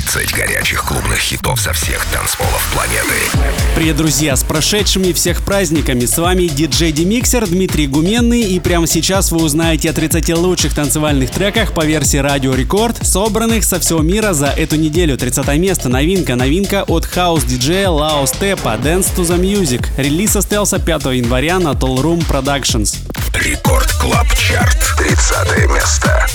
30 горячих клубных хитов со всех танцполов планеты. Привет, друзья, с прошедшими всех праздниками. С вами диджей Демиксер Дмитрий Гуменный. И прямо сейчас вы узнаете о 30 лучших танцевальных треках по версии Радио Рекорд, собранных со всего мира за эту неделю. 30 место, новинка, новинка от хаус-диджея Лао Степа Dance to the Music. Релиз состоялся 5 января на Toolroom Productions. Record Club Chart. 30 место.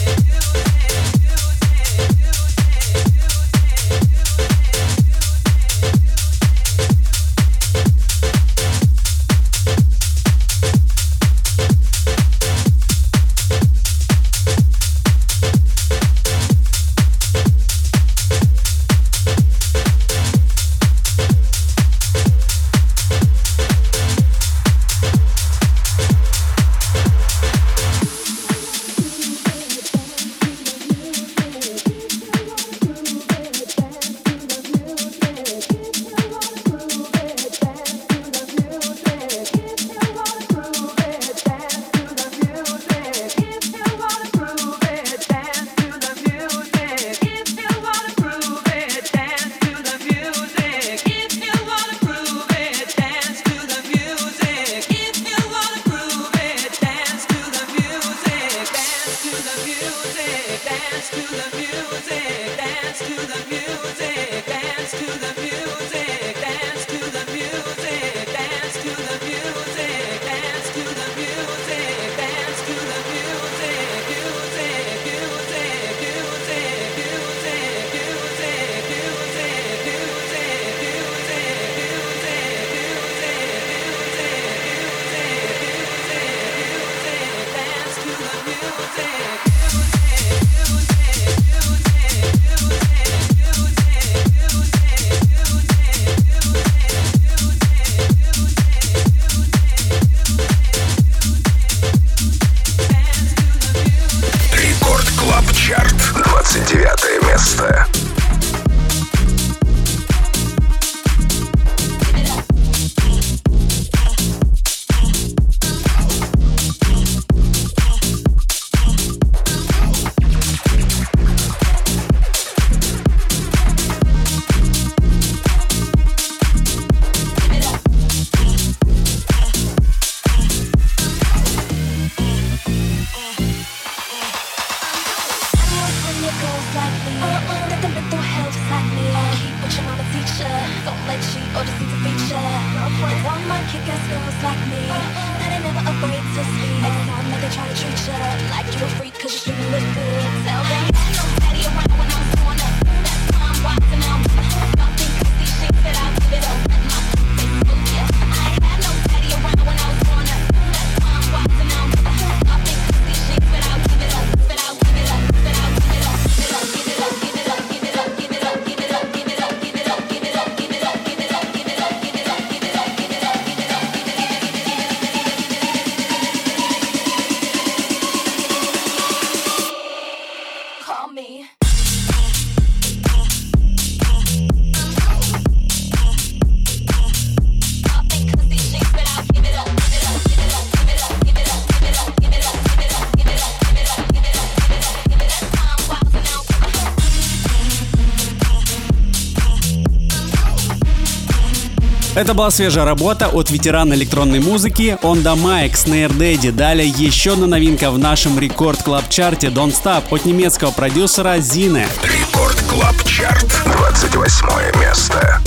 Это была свежая работа от ветерана электронной музыки The Mic Snare Daddy. Далее еще одна новинка в нашем рекорд клаб чарте Don't Stop от немецкого продюсера Зины. Рекорд клаб чарт 28 место.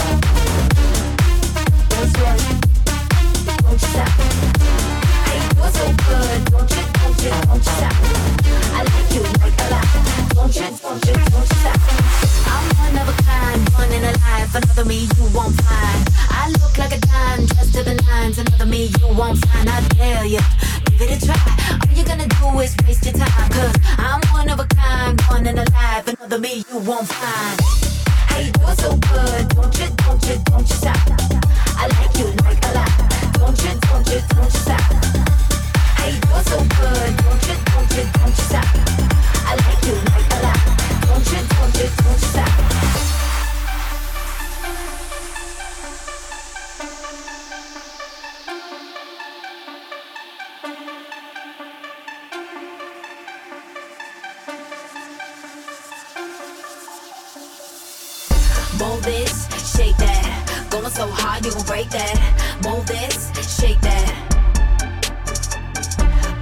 Won't find. I dare you, give it a try. All you're gonna do is waste your time. Cause I'm one of a kind, one in a. Another me you won't find. How you do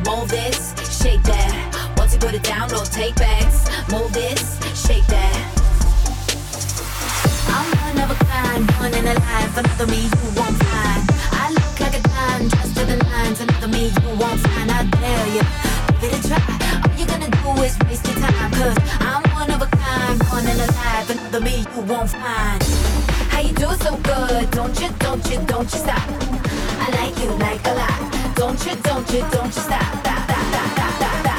move this, shake that. Once you put it down, no take backs. Move this, shake that. I'm one of a kind, born in a life, another me you won't find. I look like a dime, dressed to the nines, another me you won't find. I dare you, give it a try. All you're gonna do is waste your time, cause I'm one of a kind, born in a life, another me you won't find. How you do so good? Don't you, don't you, don't you stop? I like you like a lot. Don't you, don't you, don't you stop, stop, stop, stop, stop, stop.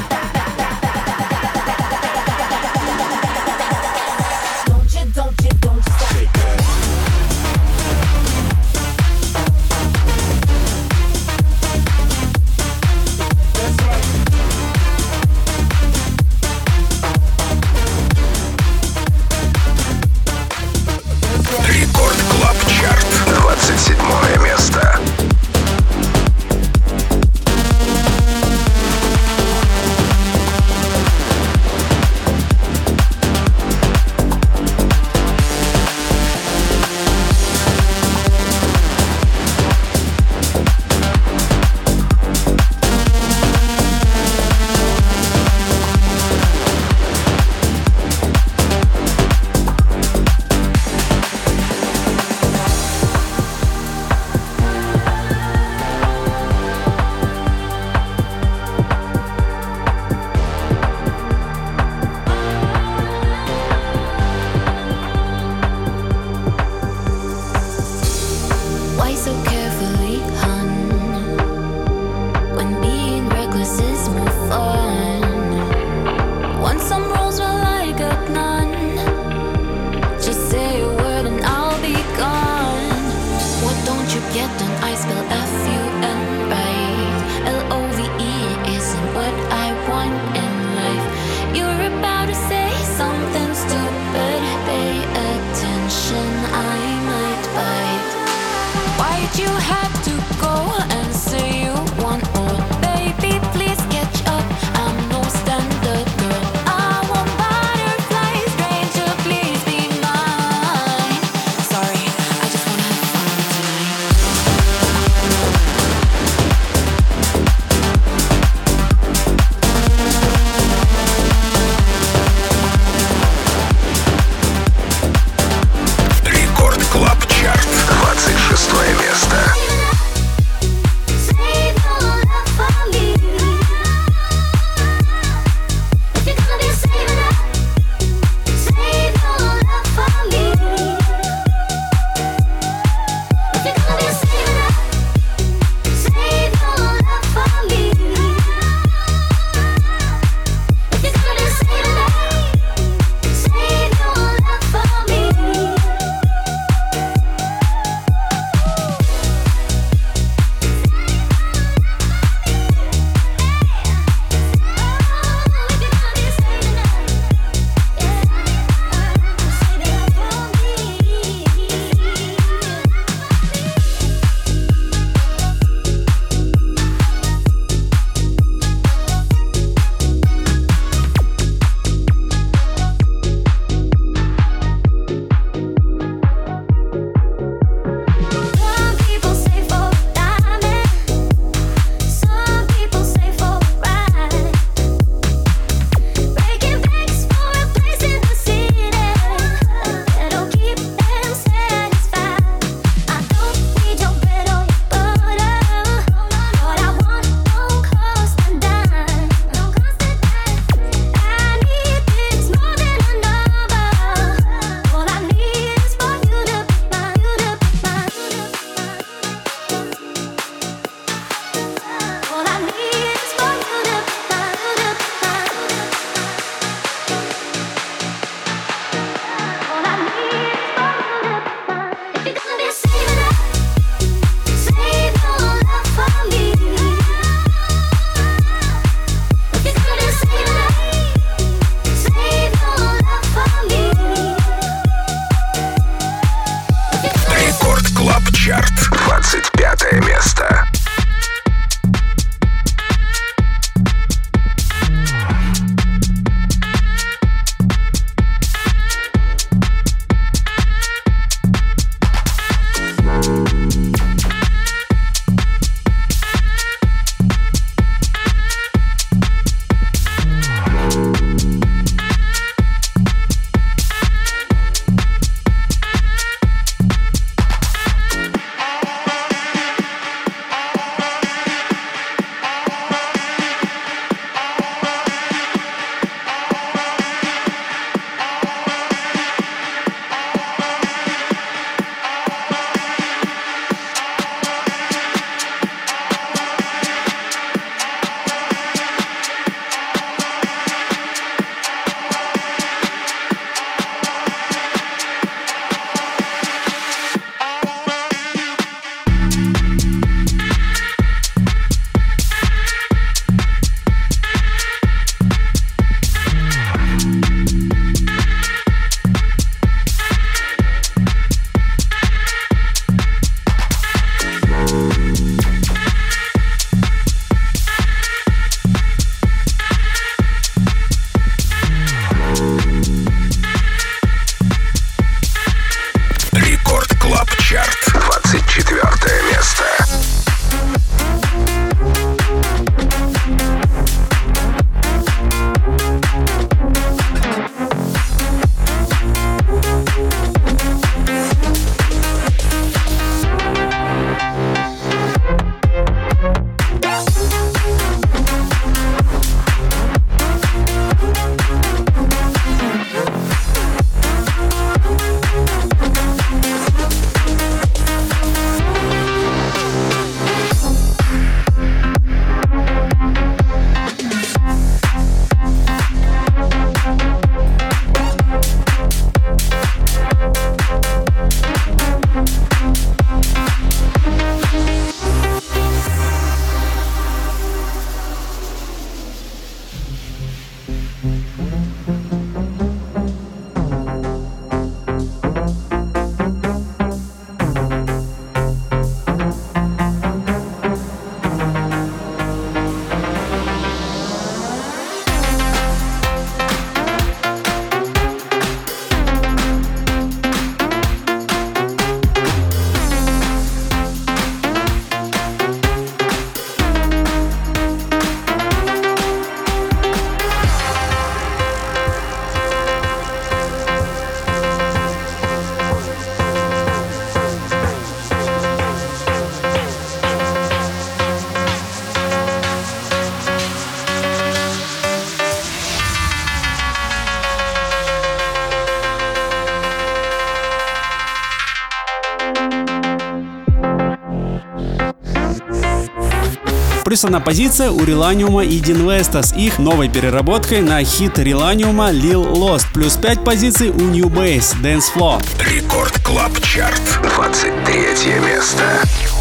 Одна позиция у Реланиума и Deen West а с их новой переработкой на хит Реланиума Leel Lost. Плюс 5 позиций у New Base Dance Floor. Record Club Chart. 23 место.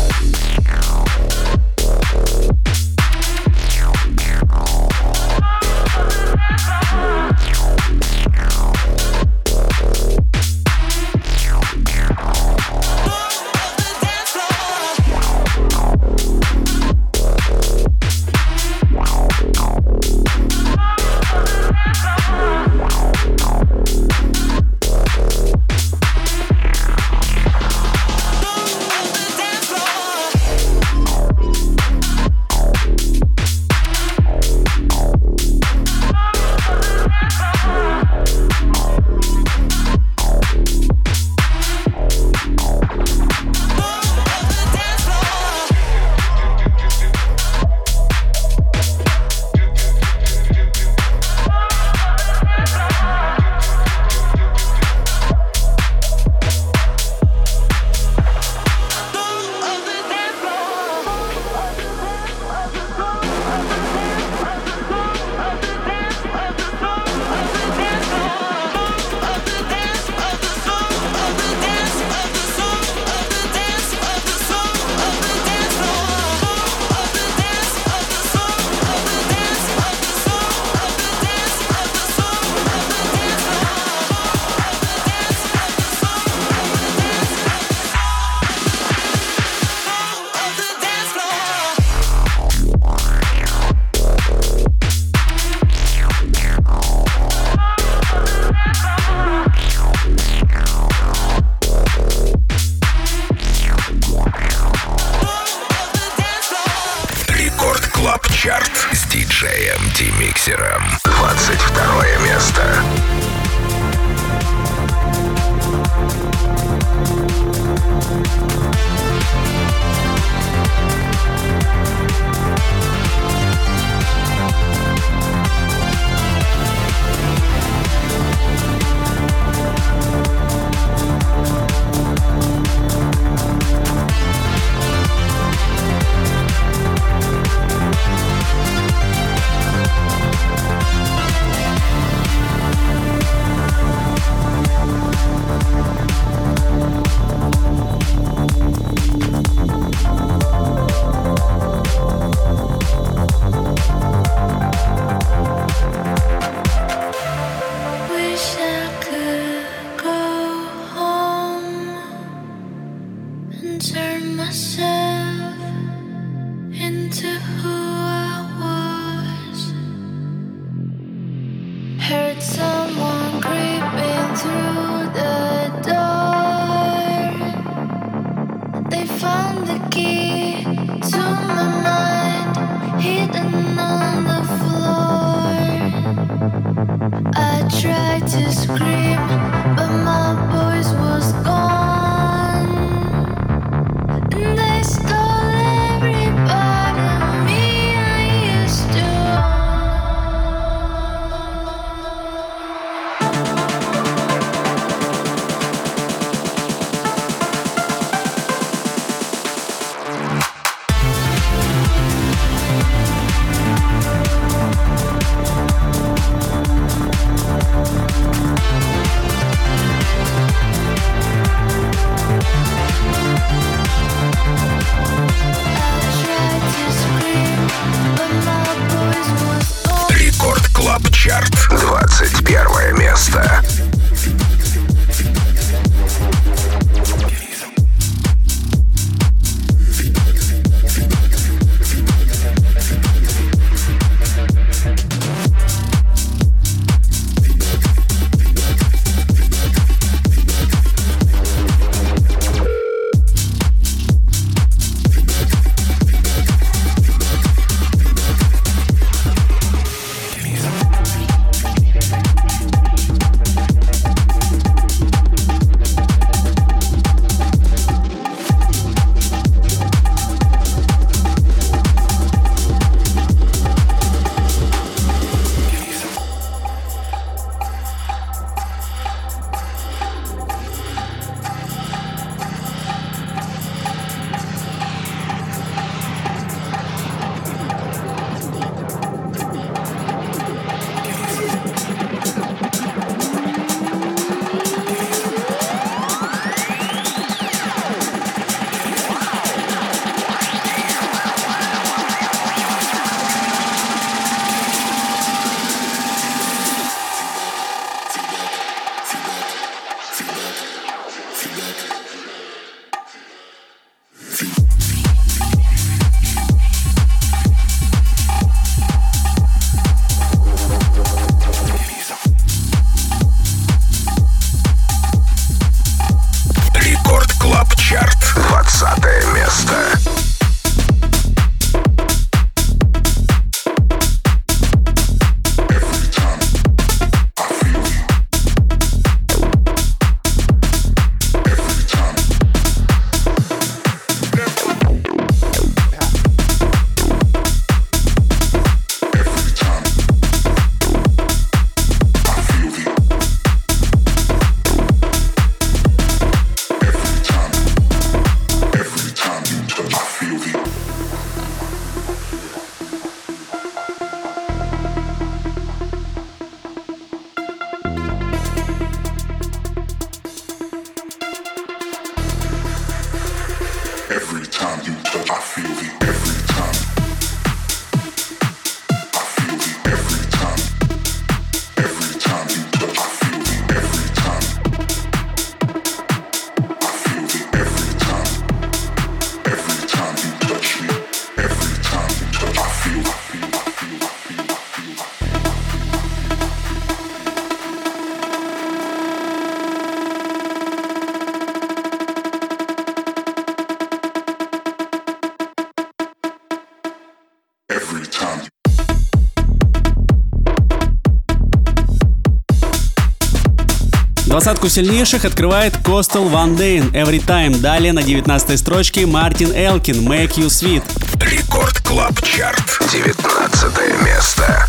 Двадцатку сильнейших открывает Coastal One Day Every Time. Далее на 19 строчке Мартин Элкин Make You Sweet. Record Club Chart. 19 место.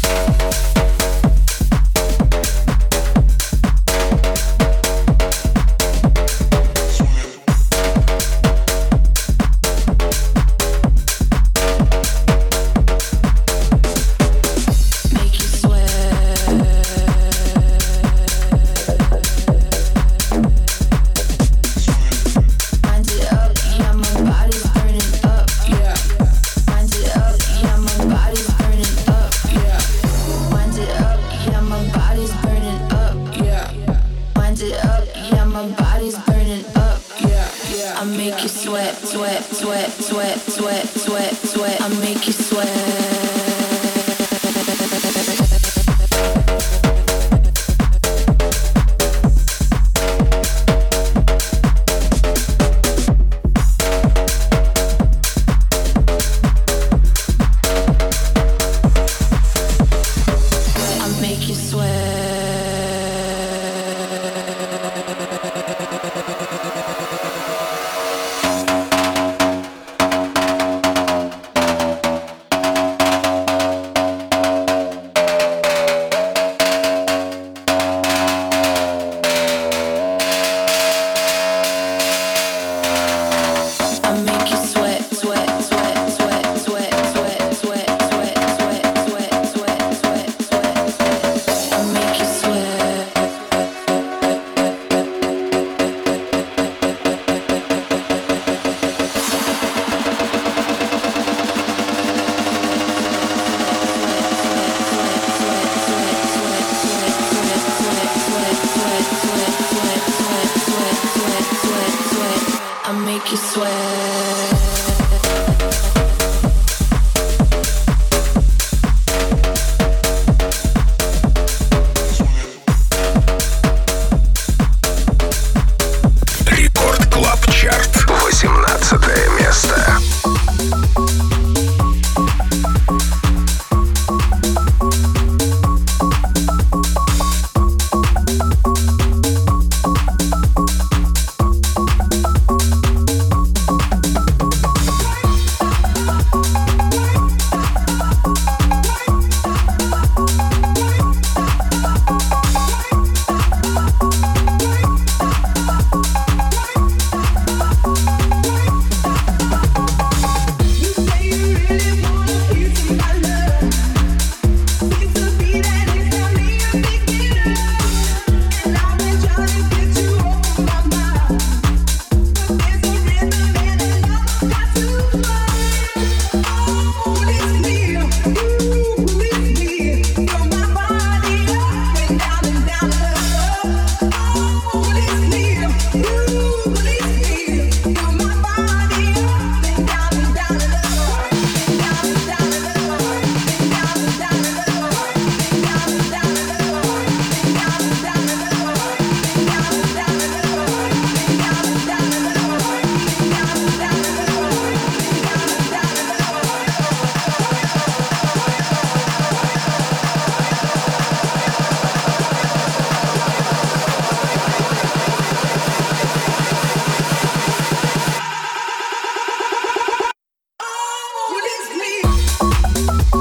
you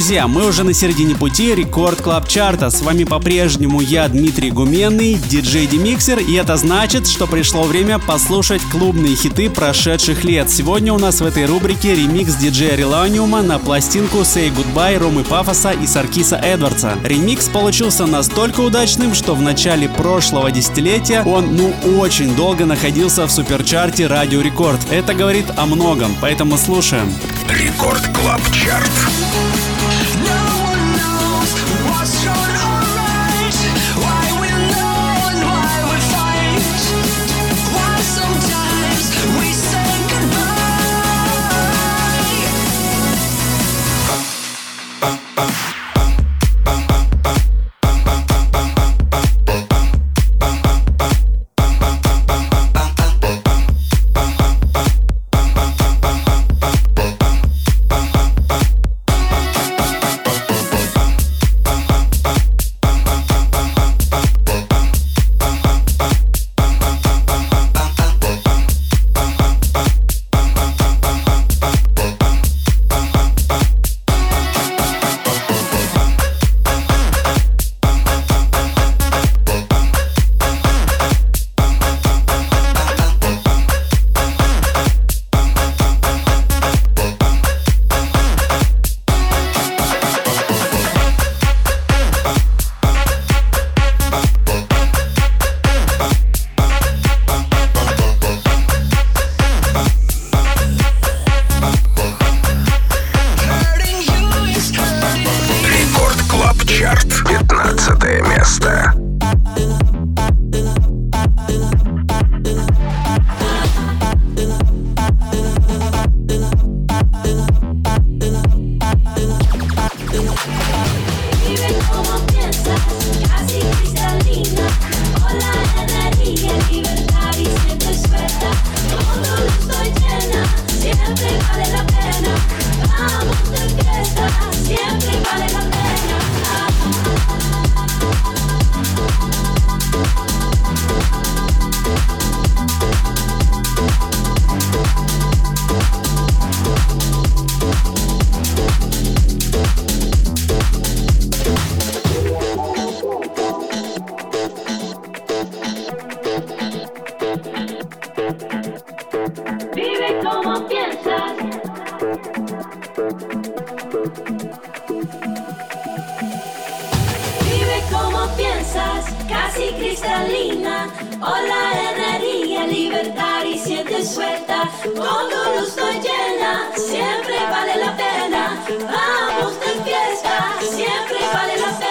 Друзья, мы уже на середине пути Record Club Chart а. С вами по-прежнему я, Дмитрий Гуменный, диджей Демиксер, и это значит, что пришло время послушать клубные хиты прошедших лет. Сегодня у нас в этой рубрике ремикс диджея Реланиума на пластинку Say Goodbye Ромы Пафоса и Саркиса Эдвардса. Ремикс получился настолько удачным, что в начале прошлого десятилетия он, ну, очень долго находился в суперчарте Радио Рекорд. Это говорит о многом, поэтому слушаем. Рекорд Клаб Чарт. adrenalina, ola de energía, libertad y siente suelta. Con luz no llena, siempre vale la pena. Vamos de fiesta, siempre vale la pena.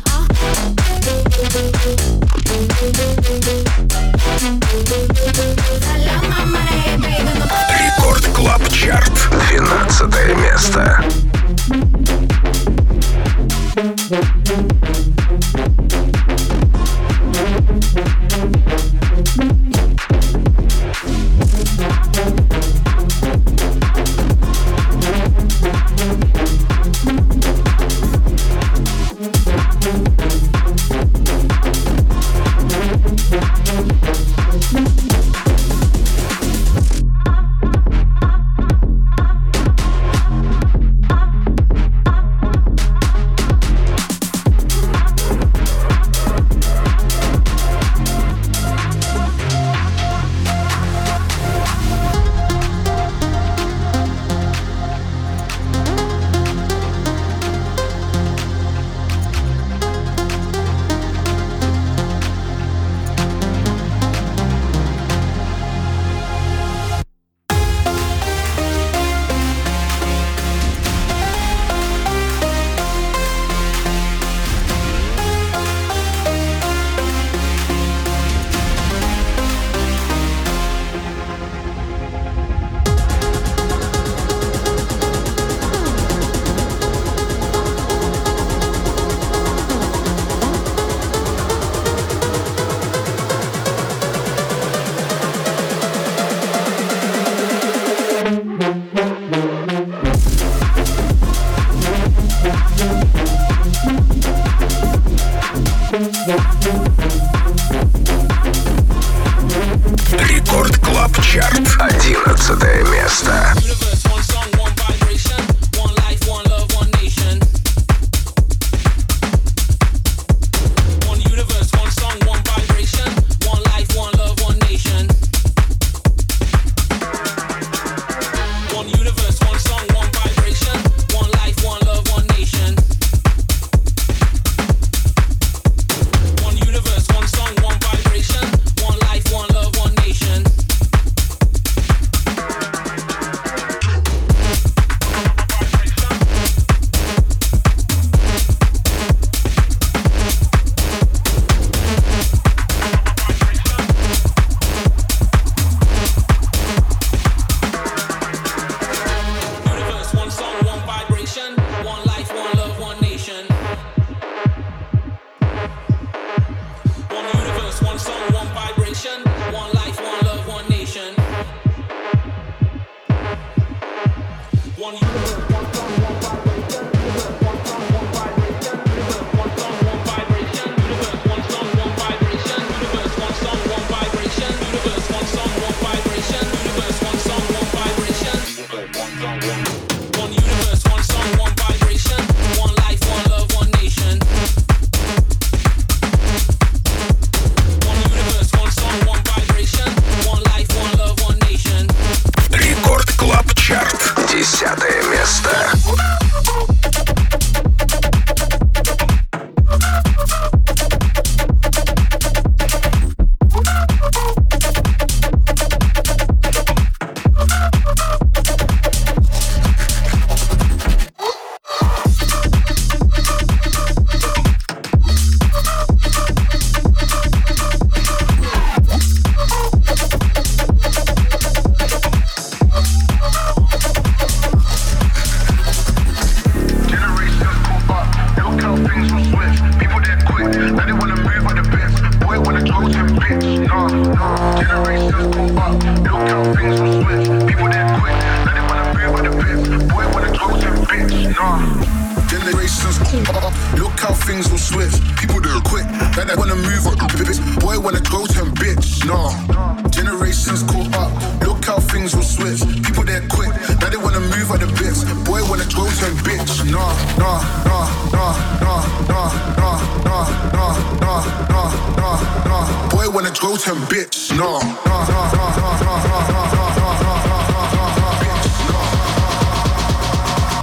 Рекорд Клаб Чарт. место.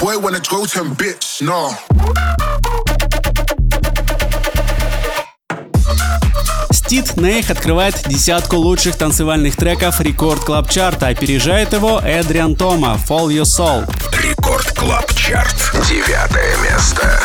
Goten bitch, no. Стит Нейх открывает десятку лучших танцевальных треков Рекорд Клаб Чарта. Опережает его Эдриан Тома «Fall Your Soul». Рекорд Клаб Чарт. Девятое место.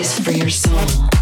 is for your soul.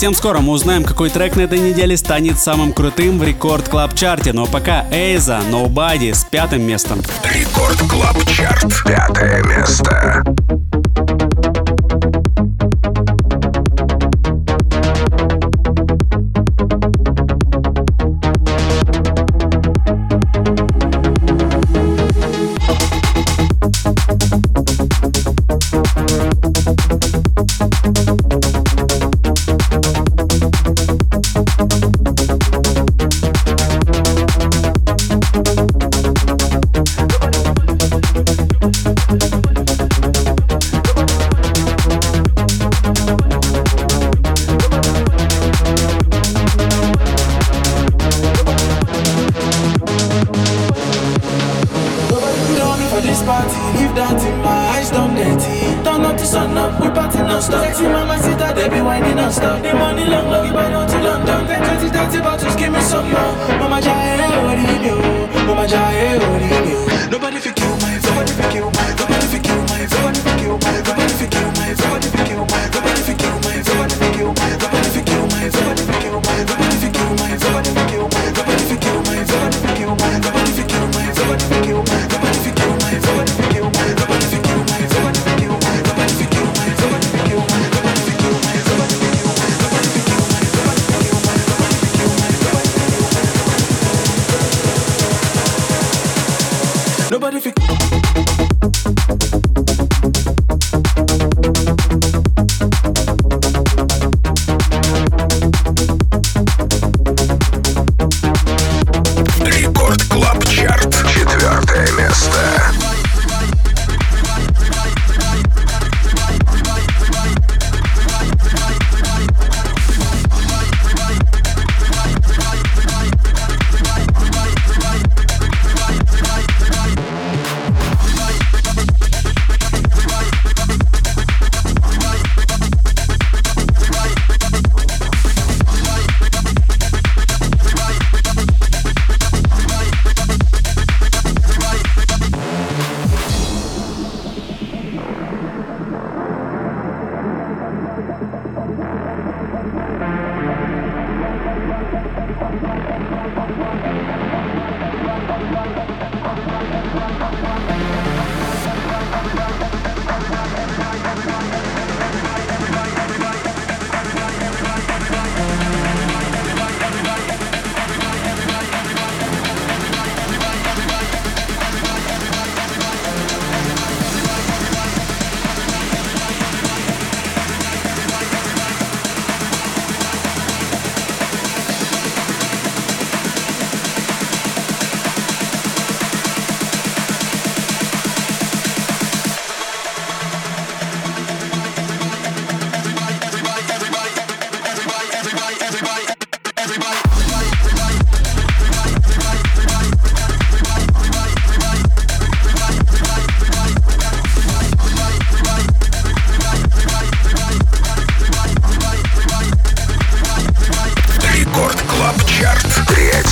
Совсем скоро мы узнаем, какой трек на этой неделе станет самым крутым в Record Club Chart е. Но пока Эйза, Nobody с пятым местом. Record Club Chart, пятое место. Next.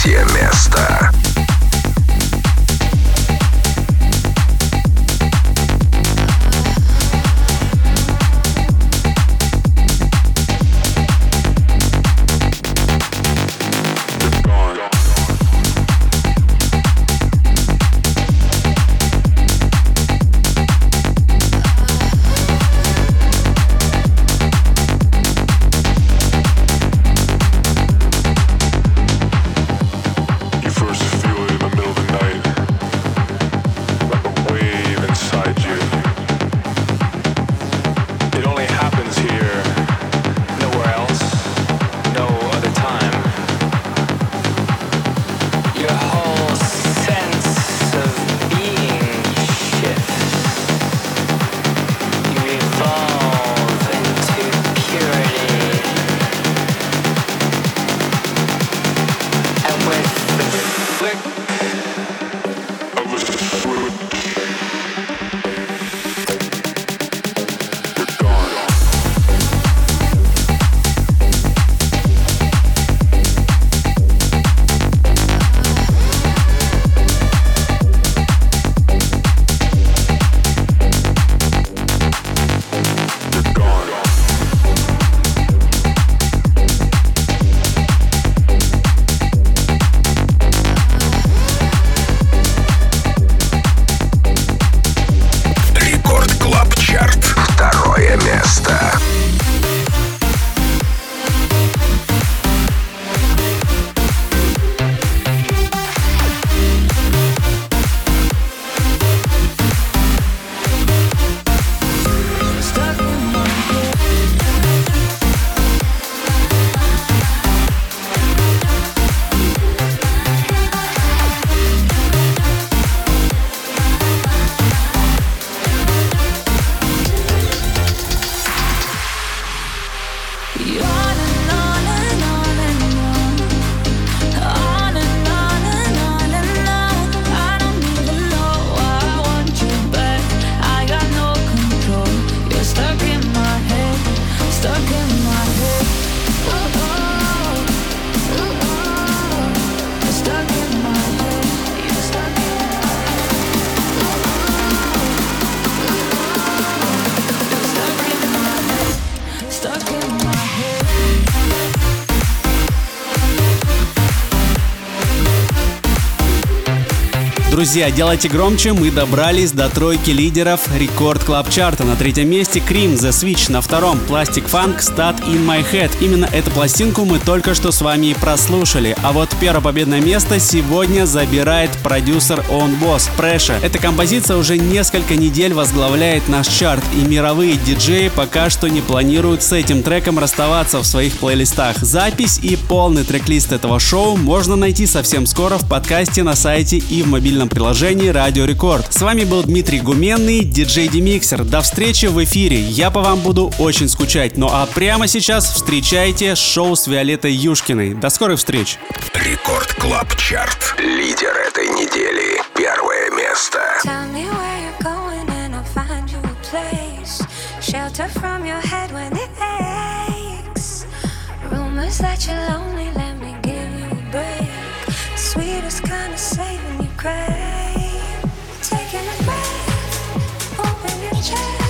третье место. Друзья, делайте громче, мы добрались до тройки лидеров рекорд клаб чарта. На третьем месте Cream The Switch, на втором Plastic Funk Stat In My Head. Именно эту пластинку мы только что с вами и прослушали. А вот первое победное место сегодня забирает продюсер On Boss Pressure. Эта композиция уже несколько недель возглавляет наш чарт, и мировые диджеи пока что не планируют с этим треком расставаться в своих плейлистах. Запись и полный трек-лист этого шоу можно найти совсем скоро в подкасте на сайте и в мобильном приложении Радио Рекорд. С вами был Дмитрий Гуменный, диджей Демиксер. До встречи в эфире. Я по вам буду очень скучать. Ну а прямо сейчас встречайте шоу с Виолеттой Юшкиной. До скорых встреч! Рекорд Клаб Чарт. Лидер этой недели. Первое место. Shelter from your head when it aches. Rumors that you're lonely, let me give you a break. Sweetest kind of saving you crazy. Taking a breath, open your chest.